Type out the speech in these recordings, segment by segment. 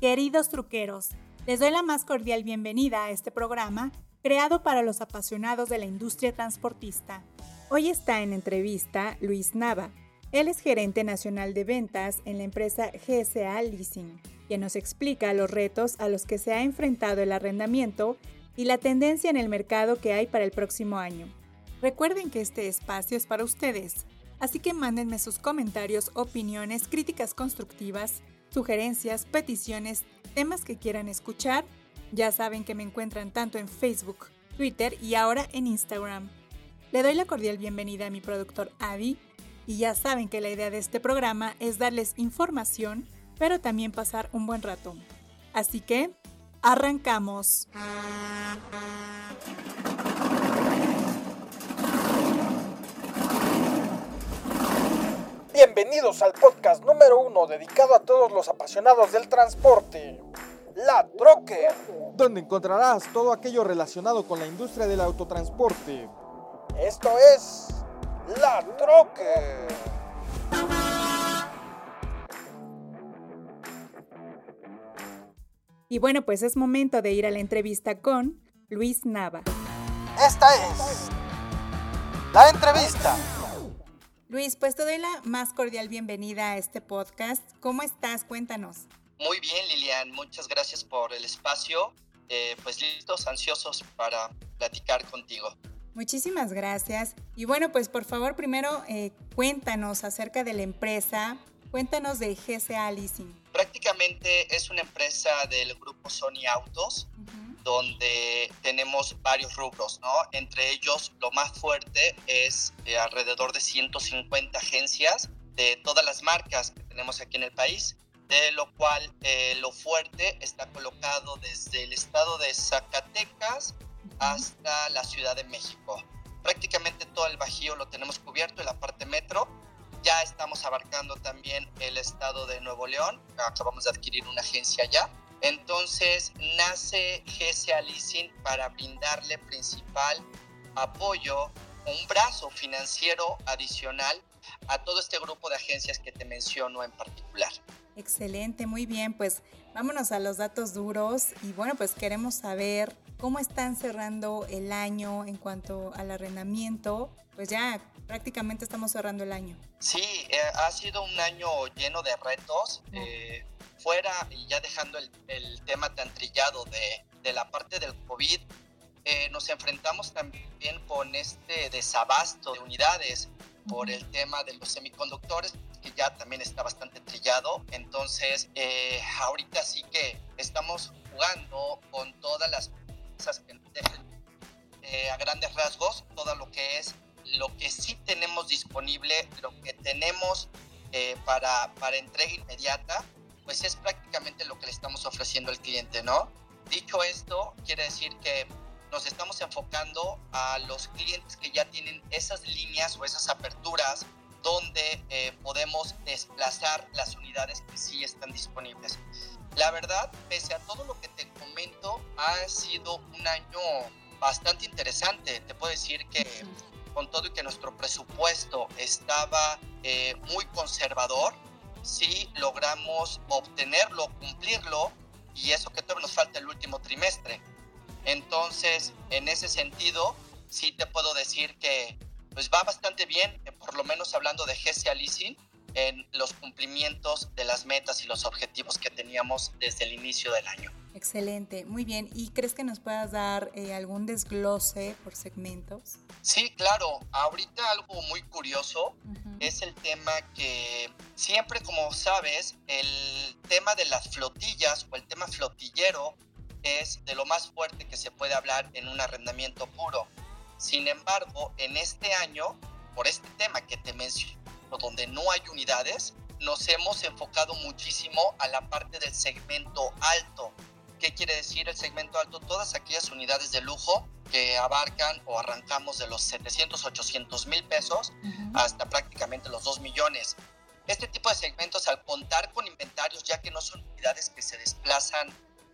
Queridos truqueros, les doy la más cordial bienvenida a este programa creado para los apasionados de la industria transportista. Hoy está en entrevista Luis Nava. Él es gerente nacional de ventas en la empresa GSA Leasing, quien nos explica los retos a los que se ha enfrentado el arrendamiento y la tendencia en el mercado que hay para el próximo año. Recuerden que este espacio es para ustedes, así que mándenme sus comentarios, opiniones, críticas constructivas, sugerencias, peticiones, temas que quieran escuchar. Ya saben que me encuentran tanto en Facebook, Twitter y ahora en Instagram. Le doy la cordial bienvenida a mi productor Adi y ya saben que la idea de este programa es darles información, pero también pasar un buen rato. Así que, arrancamos. Bienvenidos al podcast número uno dedicado a todos los apasionados del transporte, La Troque, donde encontrarás todo aquello relacionado con la industria del autotransporte. Esto es La Troque. Y bueno, pues es momento de ir a la entrevista con Luis Nava. Esta es la entrevista. Luis, pues te doy la más cordial bienvenida a este podcast. ¿Cómo estás? Cuéntanos. Muy bien, Lilian. Muchas gracias por el espacio. Eh, pues listos, ansiosos para platicar contigo. Muchísimas gracias. Y bueno, pues por favor, primero eh, cuéntanos acerca de la empresa. Cuéntanos de GCA Leasing. Prácticamente es una empresa del grupo Sony Autos donde tenemos varios rubros, ¿no? Entre ellos, lo más fuerte es eh, alrededor de 150 agencias de todas las marcas que tenemos aquí en el país, de lo cual eh, lo fuerte está colocado desde el estado de Zacatecas hasta la Ciudad de México. Prácticamente todo el Bajío lo tenemos cubierto en la parte metro. Ya estamos abarcando también el estado de Nuevo León. Acabamos de adquirir una agencia allá entonces nace GSA Leasing para brindarle principal apoyo, un brazo financiero adicional a todo este grupo de agencias que te menciono en particular. Excelente, muy bien, pues vámonos a los datos duros y bueno, pues queremos saber cómo están cerrando el año en cuanto al arrendamiento, pues ya prácticamente estamos cerrando el año. Sí, eh, ha sido un año lleno de retos fuera y ya dejando el, el tema tan trillado de, de, la parte del COVID, eh, nos enfrentamos también con este desabasto de unidades por el tema de los semiconductores, que ya también está bastante trillado. Entonces, eh, ahorita sí que estamos jugando con todas las cosas que eh, a grandes rasgos, todo lo que es lo que sí tenemos disponible, lo que tenemos eh, para, para entrega inmediata pues es prácticamente lo que le estamos ofreciendo al cliente, ¿no? Dicho esto, quiere decir que nos estamos enfocando a los clientes que ya tienen esas líneas o esas aperturas donde eh, podemos desplazar las unidades que sí están disponibles. La verdad, pese a todo lo que te comento, ha sido un año bastante interesante. Te puedo decir que con todo y que nuestro presupuesto estaba eh, muy conservador, si logramos obtenerlo, cumplirlo, y eso que todavía nos falta el último trimestre. Entonces, en ese sentido, sí te puedo decir que pues va bastante bien, eh, por lo menos hablando de GCA Leasing, en los cumplimientos de las metas y los objetivos que teníamos desde el inicio del año. Excelente, muy bien. ¿Y crees que nos puedas dar eh, algún desglose por segmentos? Sí, claro. Ahorita algo muy curioso es el tema que siempre, como sabes, el tema de las flotillas o el tema flotillero es de lo más fuerte que se puede hablar en un arrendamiento puro. Sin embargo, en este año, por este tema que te menciono, donde no hay unidades, nos hemos enfocado muchísimo a la parte del segmento alto. ¿Qué quiere decir el segmento alto? Todas aquellas unidades de lujo que abarcan o arrancamos de los 700, 800 mil pesos hasta prácticamente los 2 millones. Este tipo de segmentos, al contar con inventarios, ya que no son unidades que se desplazan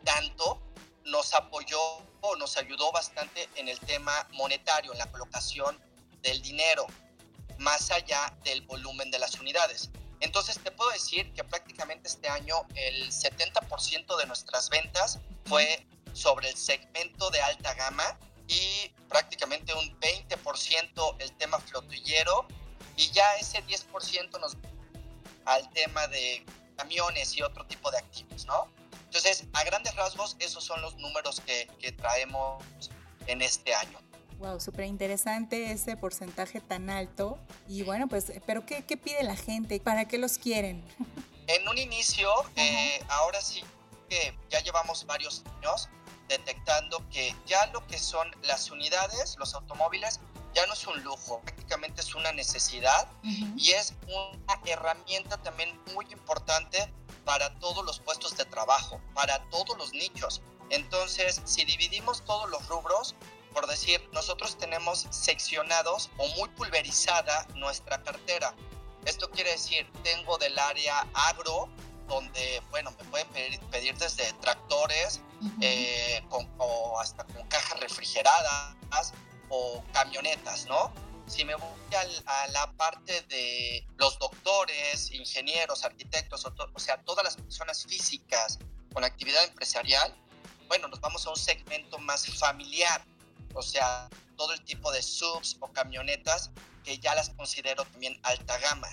tanto, nos apoyó o nos ayudó bastante en el tema monetario, en la colocación del dinero, más allá del volumen de las unidades. Entonces te puedo decir que prácticamente este año el 70% de nuestras ventas fue sobre el segmento de alta gama y prácticamente un 20% el tema flotillero y ya ese 10% nos al tema de camiones y otro tipo de activos, ¿no? Entonces, a grandes rasgos, esos son los números que, que traemos en este año. Wow, súper interesante ese porcentaje tan alto. Y bueno, pues, ¿pero qué, qué, pide la gente? ¿Para qué los quieren? En un inicio, eh, ahora sí que ya llevamos varios años detectando que ya lo que son las unidades, los automóviles, ya no es un lujo, prácticamente es una necesidad y es una herramienta también muy importante para todos los puestos de trabajo, para todos los nichos. Entonces, si dividimos todos los rubros, por decir, nosotros tenemos seccionados o muy pulverizada nuestra cartera. Esto quiere decir, tengo del área agro, donde, bueno, me pueden pedir, desde tractores eh, o hasta con cajas refrigeradas o camionetas, ¿no? Si me voy a, la parte de los doctores, ingenieros, arquitectos, o, o sea, todas las personas físicas con actividad empresarial, bueno, nos vamos a un segmento más familiar, o sea, todo el tipo de subs o camionetas que ya las considero también alta gama.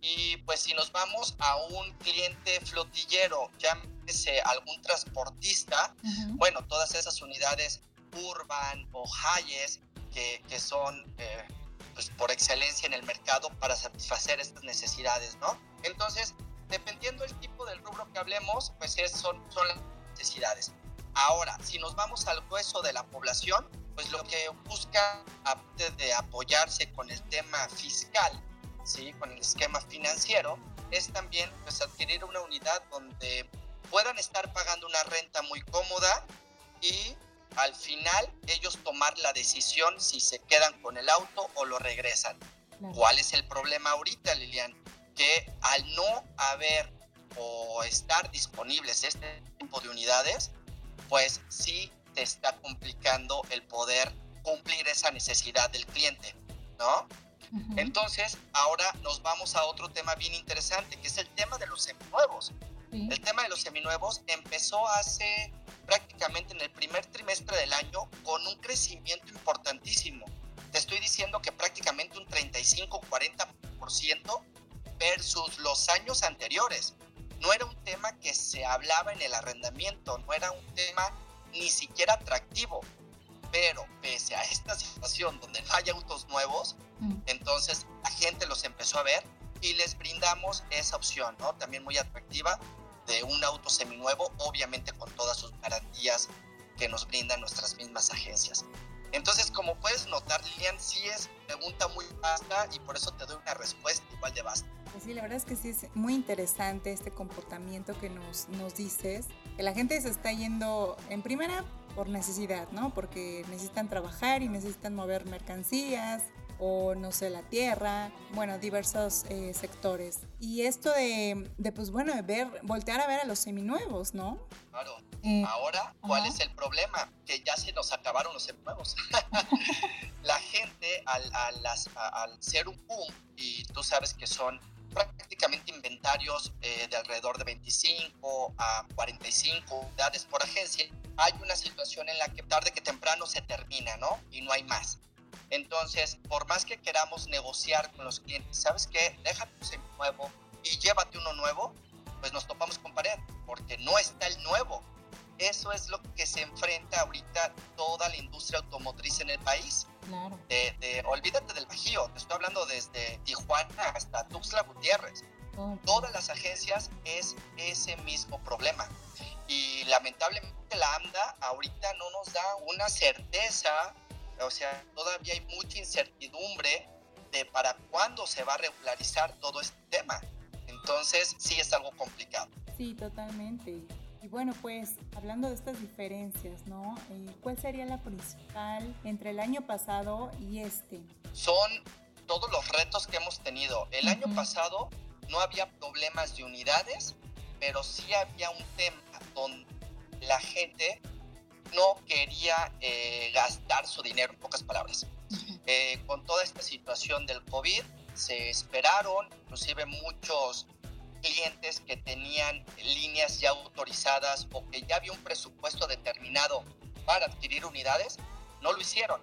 Y pues si nos vamos a un cliente flotillero, llámese algún transportista, bueno, todas esas unidades urban o Hayes que, que son eh, pues por excelencia en el mercado para satisfacer estas necesidades, ¿no? Entonces, dependiendo del tipo del rubro que hablemos, pues es, son, son las necesidades. Ahora, si nos vamos al hueso de la población, pues lo que busca, aparte de apoyarse con el tema fiscal, ¿sí? con el esquema financiero, es también pues, adquirir una unidad donde puedan estar pagando una renta muy cómoda y al final ellos tomar la decisión si se quedan con el auto o lo regresan. ¿Cuál es el problema ahorita, Lilian? Que al no haber o estar disponibles este tipo de unidades, pues sí te está complicando el poder cumplir esa necesidad del cliente, ¿no? Entonces, ahora nos vamos a otro tema bien interesante, que es el tema de los seminuevos. El tema de los seminuevos empezó hace prácticamente en el primer trimestre del año con un crecimiento importantísimo. Te estoy diciendo que prácticamente un 35-40% versus los años anteriores. No era un tema que se hablaba en el arrendamiento, no era un tema ni siquiera atractivo. Pero pese a esta situación donde no hay autos nuevos, mm. entonces la gente los empezó a ver y les brindamos esa opción, ¿no? También muy atractiva de un auto seminuevo, obviamente con todas sus garantías que nos brindan nuestras mismas agencias. Entonces, como puedes notar, Lilian, sí es pregunta muy vasta y por eso te doy una respuesta igual de vasta. Pues sí, la verdad es que sí es muy interesante este comportamiento que nos, nos dices, que la gente se está yendo en primera por necesidad, ¿no? Porque necesitan trabajar y necesitan mover mercancías, o no sé, la tierra, bueno, diversos eh, sectores. Y esto de, de, pues bueno, de ver, voltear a ver a los seminuevos, ¿no? Claro. Eh, Ahora, ¿cuál es el problema? Que ya se nos acabaron los seminuevos. la gente, al, al, al, ser un boom, y tú sabes que son prácticamente inventarios eh, de alrededor de 25 a 45 unidades por agencia, hay una situación en la que tarde que temprano se termina, ¿no? Y no hay más. Entonces, por más que queramos negociar con los clientes, ¿sabes qué? Déjate un nuevo y llévate uno nuevo, pues nos topamos con pared, porque no está el nuevo. Eso es lo que se enfrenta ahorita toda la industria automotriz en el país. Claro. De, olvídate del Bajío, te estoy hablando desde Tijuana hasta Tuxtla Gutiérrez. Todas las agencias es ese mismo problema. Y lamentablemente la AMDA ahorita no nos da una certeza o sea, todavía hay mucha incertidumbre de para cuándo se va a regularizar todo este tema. Entonces, sí es algo complicado. Sí, totalmente. Bueno, pues hablando de estas diferencias, ¿no? Eh, ¿Cuál sería la principal entre el año pasado y este? Son todos los retos que hemos tenido. El año pasado no había problemas de unidades, pero sí había un tema donde la gente no quería eh, gastar su dinero, en pocas palabras. Eh, con toda esta situación del COVID, se esperaron, inclusive muchos clientes que tenían líneas ya autorizadas o que ya había un presupuesto determinado para adquirir unidades, no lo hicieron.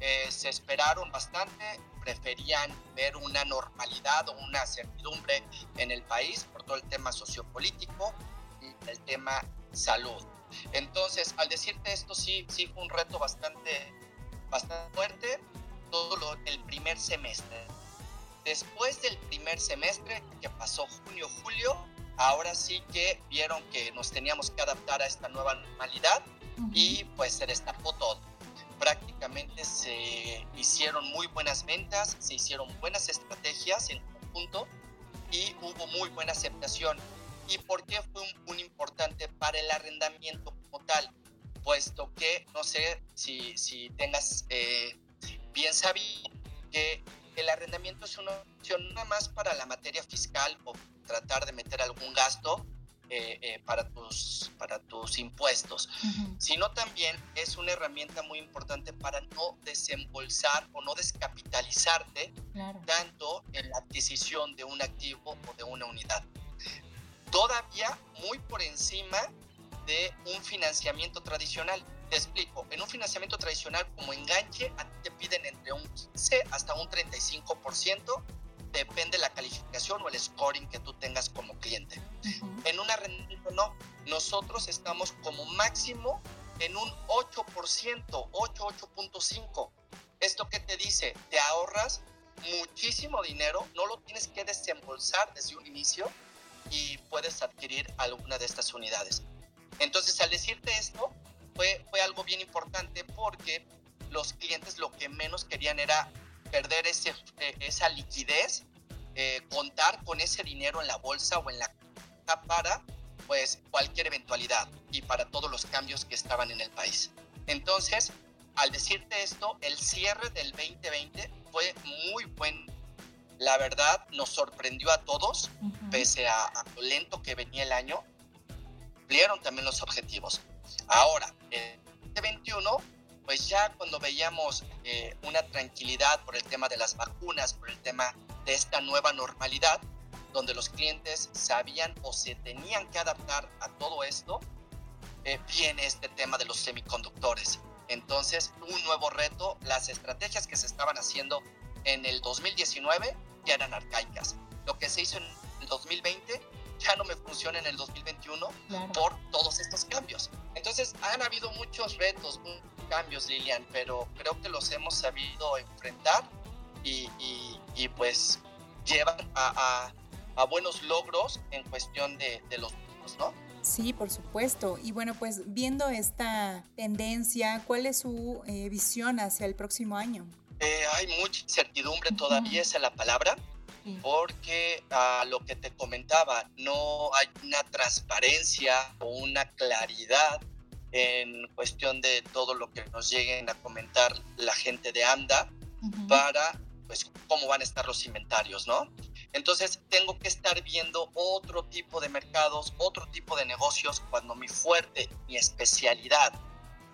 Eh, se esperaron bastante, preferían ver una normalidad o una certidumbre en el país por todo el tema sociopolítico y el tema salud. Entonces, al decirte esto, sí, sí fue un reto bastante, bastante fuerte todo el primer semestre. Después del primer semestre, que pasó junio, julio, ahora sí que vieron que nos teníamos que adaptar a esta nueva normalidad y pues se destapó todo. Prácticamente se hicieron muy buenas ventas, se hicieron buenas estrategias en conjunto y hubo muy buena aceptación. ¿Y por qué fue un punto importante para el arrendamiento como tal? Puesto que, no sé si, si tengas eh, bien sabido que el arrendamiento es una opción nada más para la materia fiscal o tratar de meter algún gasto eh, eh, para, tus, para tus impuestos, sino también es una herramienta muy importante para no desembolsar o no descapitalizarte tanto en la adquisición de un activo o de una unidad. Todavía muy por encima de un financiamiento tradicional. Te explico, en un financiamiento tradicional como enganche, a ti te piden entre un 15 hasta un 35%, depende la calificación o el scoring que tú tengas como cliente. En un arrendamiento no, nosotros estamos como máximo en un 8%, 8, 8.5. ¿Esto qué te dice? Te ahorras muchísimo dinero, no lo tienes que desembolsar desde un inicio y puedes adquirir alguna de estas unidades. Entonces, al decirte esto, fue, fue algo bien importante porque los clientes lo que menos querían era perder ese, eh, esa liquidez, eh, contar con ese dinero en la bolsa o en la para pues cualquier eventualidad y para todos los cambios que estaban en el país. Entonces, al decirte esto, el cierre del 2020 fue muy buen. La verdad, nos sorprendió a todos, pese a, a, lo lento que venía el año, cumplieron también los objetivos. Ahora, el 2021, pues ya cuando veíamos eh, una tranquilidad por el tema de las vacunas, por el tema de esta nueva normalidad, donde los clientes sabían o se tenían que adaptar a todo esto, eh, viene este tema de los semiconductores. Entonces, un nuevo reto, las estrategias que se estaban haciendo en el 2019 ya eran arcaicas. Lo que se hizo en el 2020 ya no me funciona en el 2021 por todos estos cambios. Entonces, han habido muchos retos, muchos cambios, Lilian, pero creo que los hemos sabido enfrentar y, y, pues llevan a, a, buenos logros en cuestión de, de los ¿no? Sí, por supuesto. Y bueno, pues viendo esta tendencia, ¿cuál es su eh, visión hacia el próximo año? Eh, hay mucha incertidumbre todavía, esa es la palabra porque a lo que te comentaba, no hay una transparencia o una claridad en cuestión de todo lo que nos lleguen a comentar la gente de ANDA para pues cómo van a estar los inventarios, ¿no? Entonces tengo que estar viendo otro tipo de mercados, otro tipo de negocios cuando mi fuerte, mi especialidad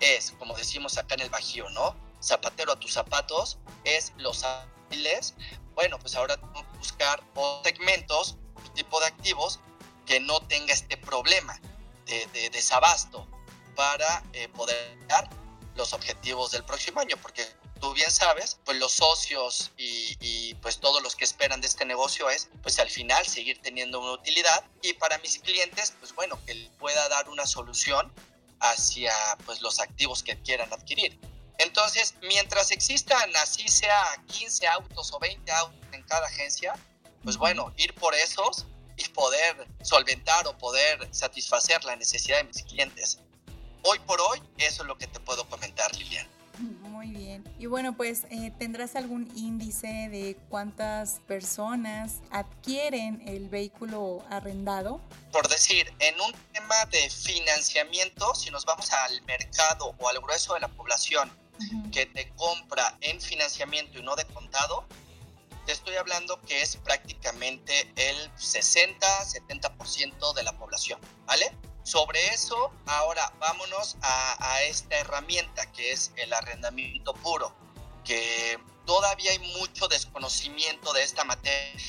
es, como decimos acá en el Bajío, ¿no? Zapatero a tus zapatos, es los hábiles, bueno, pues ahora tengo que buscar segmentos, tipo de activos que no tenga este problema de, desabasto para eh, poder dar los objetivos del próximo año, porque tú bien sabes, pues los socios y, y, pues todos los que esperan de este negocio es, pues al final seguir teniendo una utilidad y para mis clientes, pues bueno, que pueda dar una solución hacia pues los activos que quieran adquirir. Entonces, mientras existan así sea 15 autos o 20 autos en cada agencia, pues bueno, ir por esos y poder solventar o poder satisfacer la necesidad de mis clientes. Hoy por hoy, eso es lo que te puedo comentar, Lilian. Muy bien. Y bueno, pues eh, tendrás algún índice de cuántas personas adquieren el vehículo arrendado. Por decir, en un tema de financiamiento, si nos vamos al mercado o al grueso de la población, que te compra en financiamiento y no de contado, te estoy hablando que es prácticamente el 60-70% de la población, ¿vale? Sobre eso, ahora vámonos a, esta herramienta que es el arrendamiento puro, que todavía hay mucho desconocimiento de esta materia.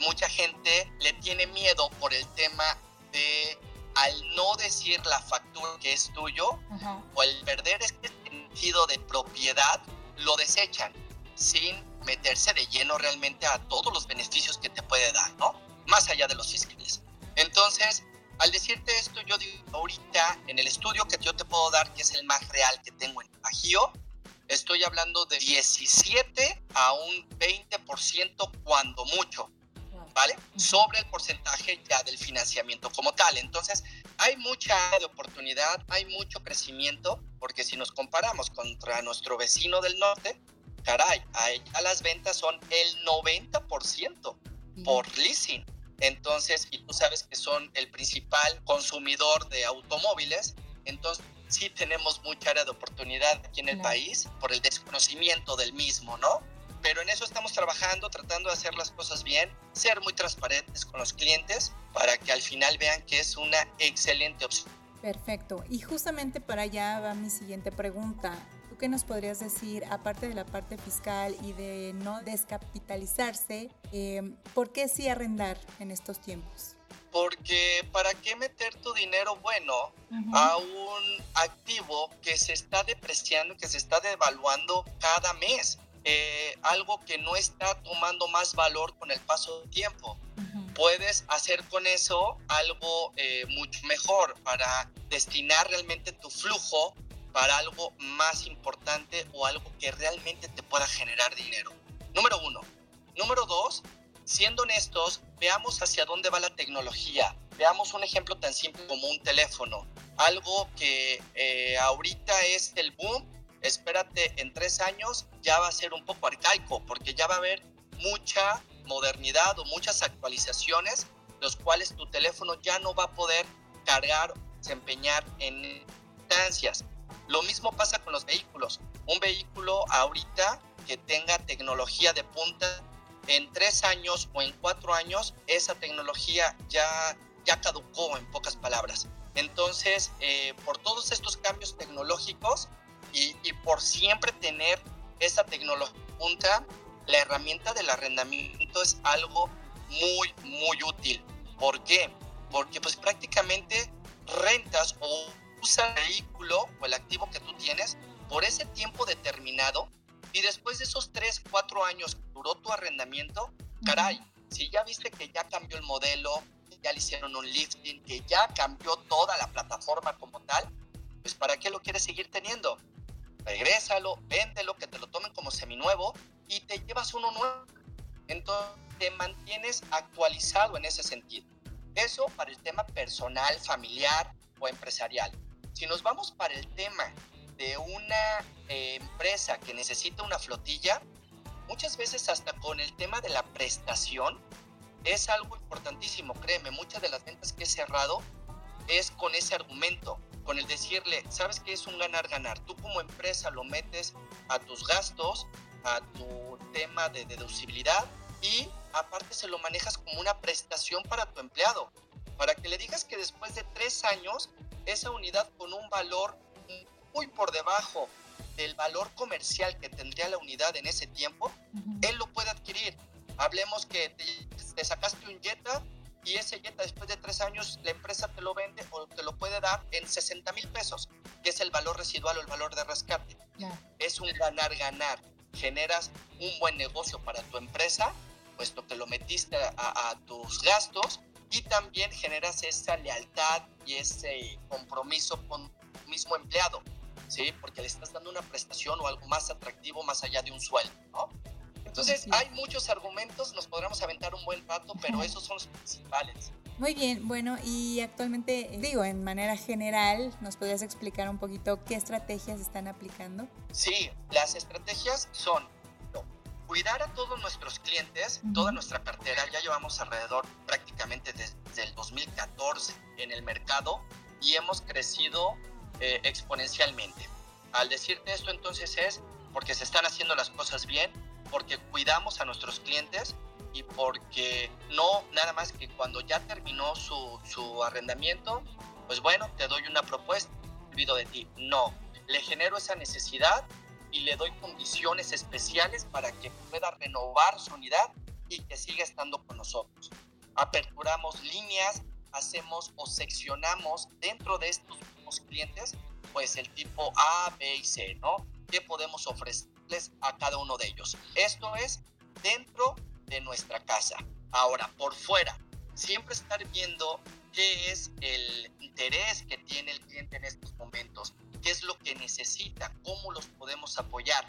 Mucha gente le tiene miedo por el tema de al no decir la factura que es tuyo o al perder este sentido de propiedad, lo desechan sin meterse de lleno realmente a todos los beneficios que te puede dar, ¿no? Más allá de los fiscales. Entonces, al decirte esto, yo digo, ahorita en el estudio que yo te puedo dar, que es el más real que tengo en Bajío, estoy hablando de 17 a un 20% cuando mucho, ¿vale? Sobre el porcentaje ya del financiamiento como tal. Entonces, hay mucha oportunidad, hay mucho crecimiento, porque si nos comparamos contra nuestro vecino del norte, caray, a las ventas son el 90% por leasing. Entonces, y tú sabes que son el principal consumidor de automóviles, entonces sí tenemos mucha área de oportunidad aquí en el país por el desconocimiento del mismo, ¿no? Pero en eso estamos trabajando, tratando de hacer las cosas bien, ser muy transparentes con los clientes para que al final vean que es una excelente opción. Perfecto. Y justamente para allá va mi siguiente pregunta. ¿Qué nos podrías decir, aparte de la parte fiscal y de no descapitalizarse, eh, por qué sí arrendar en estos tiempos? Porque ¿para qué meter tu dinero bueno a un activo que se está depreciando, que se está devaluando cada mes? Eh, algo que no está tomando más valor con el paso del tiempo. Puedes hacer con eso algo eh, mucho mejor para destinar realmente tu flujo para algo más importante o algo que realmente te pueda generar dinero. Número uno. Número dos, siendo honestos, veamos hacia dónde va la tecnología. Veamos un ejemplo tan simple como un teléfono. Algo que eh, ahorita es el boom. Espérate, en tres años ya va a ser un poco arcaico porque ya va a haber mucha modernidad o muchas actualizaciones, los cuales tu teléfono ya no va a poder cargar, desempeñar en instancias. Lo mismo pasa con los vehículos. Un vehículo ahorita que tenga tecnología de punta, en tres años o en cuatro años, esa tecnología ya, ya caducó, en pocas palabras. Entonces, eh, por todos estos cambios tecnológicos y, y por siempre tener esa tecnología punta, la herramienta del arrendamiento es algo muy, muy útil. ¿Por qué? Porque pues prácticamente rentas o usa el vehículo o el activo que tú tienes por ese tiempo determinado y después de esos 3, 4 años que duró tu arrendamiento, caray, si ya viste que ya cambió el modelo, que ya le hicieron un lifting, que ya cambió toda la plataforma como tal, pues ¿para qué lo quieres seguir teniendo? Regrésalo, véndelo, que te lo tomen como seminuevo y te llevas uno nuevo. Entonces te mantienes actualizado en ese sentido. Eso para el tema personal, familiar o empresarial. Si nos vamos para el tema de una eh, empresa que necesita una flotilla, muchas veces hasta con el tema de la prestación es algo importantísimo, créeme, muchas de las ventas que he cerrado es con ese argumento, con el decirle, sabes que es un ganar-ganar, tú como empresa lo metes a tus gastos, a tu tema de deducibilidad y aparte se lo manejas como una prestación para tu empleado, para que le digas que después de tres años esa unidad con un valor muy por debajo del valor comercial que tendría la unidad en ese tiempo, él lo puede adquirir. Hablemos que te, sacaste un Jetta y ese Jetta después de tres años la empresa te lo vende o te lo puede dar en 60 mil pesos, que es el valor residual o el valor de rescate. Es un ganar-ganar. Generas un buen negocio para tu empresa, puesto que lo metiste a, a tus gastos y también generas esa lealtad y ese compromiso con tu mismo empleado, ¿sí? Porque le estás dando una prestación o algo más atractivo más allá de un sueldo, ¿no? Entonces, hay muchos argumentos, nos podremos aventar un buen rato, pero esos son los principales. Muy bien, bueno, y actualmente, digo, en manera general, ¿nos podrías explicar un poquito qué estrategias están aplicando? Sí, las estrategias son cuidar a todos nuestros clientes, toda nuestra cartera, ya llevamos alrededor prácticamente desde el 2014 en el mercado y hemos crecido eh, exponencialmente. Al decirte esto entonces es porque se están haciendo las cosas bien, porque cuidamos a nuestros clientes y porque no nada más que cuando ya terminó su, su arrendamiento, pues bueno, te doy una propuesta, olvido de ti. No, le genero esa necesidad y le doy condiciones especiales para que pueda renovar su unidad y que siga estando con nosotros. Aperturamos líneas, hacemos o seccionamos dentro de estos mismos clientes, pues el tipo A, B y C, ¿no? ¿Qué podemos ofrecerles a cada uno de ellos? Esto es dentro de nuestra casa. Ahora, por fuera, siempre estar viendo qué es el interés que tiene el cliente en estos momentos, qué es lo que necesita, cómo los podemos apoyar.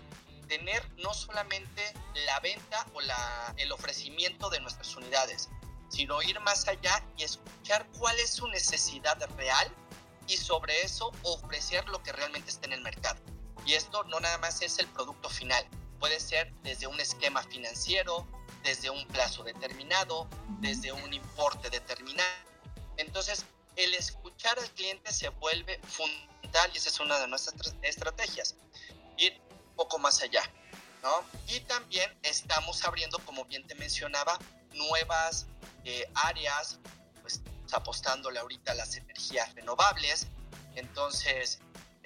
Tener no solamente la venta o la, el ofrecimiento de nuestras unidades, sino ir más allá y escuchar cuál es su necesidad real y sobre eso ofrecer lo que realmente está en el mercado. Y esto no nada más es el producto final, puede ser desde un esquema financiero, desde un plazo determinado, desde un importe determinado. Entonces, el escuchar al cliente se vuelve fundamental y esa es una de nuestras estrategias. Ir un poco más allá. ¿no? Y también estamos abriendo, como bien te mencionaba, nuevas eh, áreas, pues apostándole ahorita a las energías renovables. Entonces,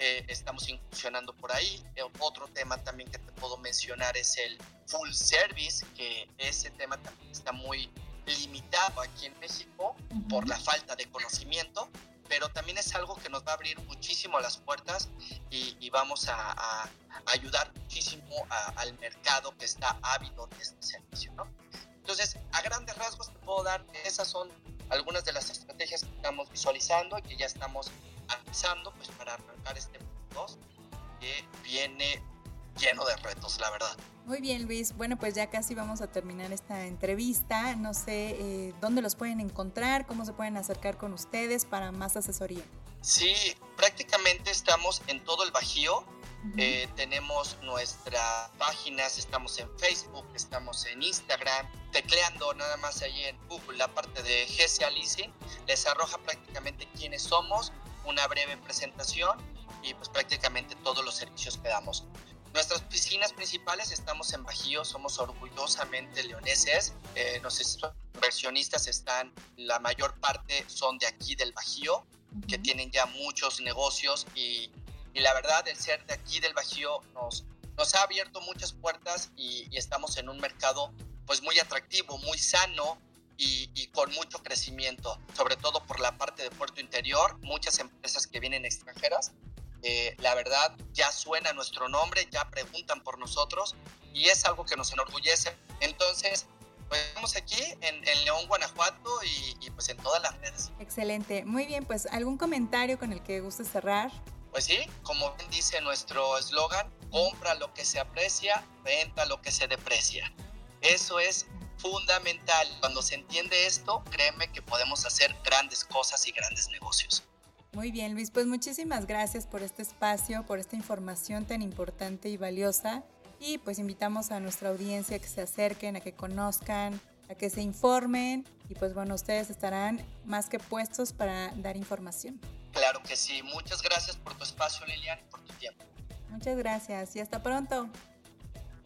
eh, estamos incursionando por ahí. Eh, otro tema también que te puedo mencionar es el full service, que ese tema también está muy limitado aquí en México por la falta de conocimiento, pero también es algo que nos va a abrir muchísimo las puertas y, vamos a, ayudar muchísimo al mercado que está ávido de este servicio. ¿no? Entonces, a grandes rasgos te puedo dar, esas son algunas de las estrategias que estamos visualizando y que ya estamos analizando pues, para arrancar este 2 que viene lleno de retos, la verdad. Muy bien, Luis. Bueno, pues ya casi vamos a terminar esta entrevista. No sé eh, dónde los pueden encontrar, cómo se pueden acercar con ustedes para más asesoría. Sí, prácticamente estamos en todo el Bajío. Eh, tenemos nuestras páginas, estamos en Facebook, estamos en Instagram, tecleando nada más ahí en Google la parte de GCA Leasing, les arroja prácticamente quiénes somos, una breve presentación y pues prácticamente todos los servicios que damos. Nuestras oficinas principales estamos en Bajío, somos orgullosamente leoneses. Eh, nuestros inversionistas están, la mayor parte son de aquí del Bajío, que tienen ya muchos negocios y, y, la verdad el ser de aquí del Bajío nos, nos ha abierto muchas puertas y, y estamos en un mercado pues muy atractivo, muy sano, y, y, con mucho crecimiento, sobre todo por la parte de puerto interior, muchas empresas que vienen extranjeras eh, la verdad, ya suena nuestro nombre, ya preguntan por nosotros y es algo que nos enorgullece. Entonces, pues estamos aquí en, León, Guanajuato y, pues en todas las redes. Excelente. Muy bien, pues algún comentario con el que guste cerrar. Pues sí, como bien dice nuestro eslogan, compra lo que se aprecia, venta lo que se deprecia. Eso es fundamental. Cuando se entiende esto, créeme que podemos hacer grandes cosas y grandes negocios. Muy bien, Luis, pues muchísimas gracias por este espacio, por esta información tan importante y valiosa. Y pues invitamos a nuestra audiencia a que se acerquen, a que conozcan, a que se informen y pues bueno, ustedes estarán más que puestos para dar información. Claro que sí, muchas gracias por tu espacio Lilian y por tu tiempo. Muchas gracias y hasta pronto.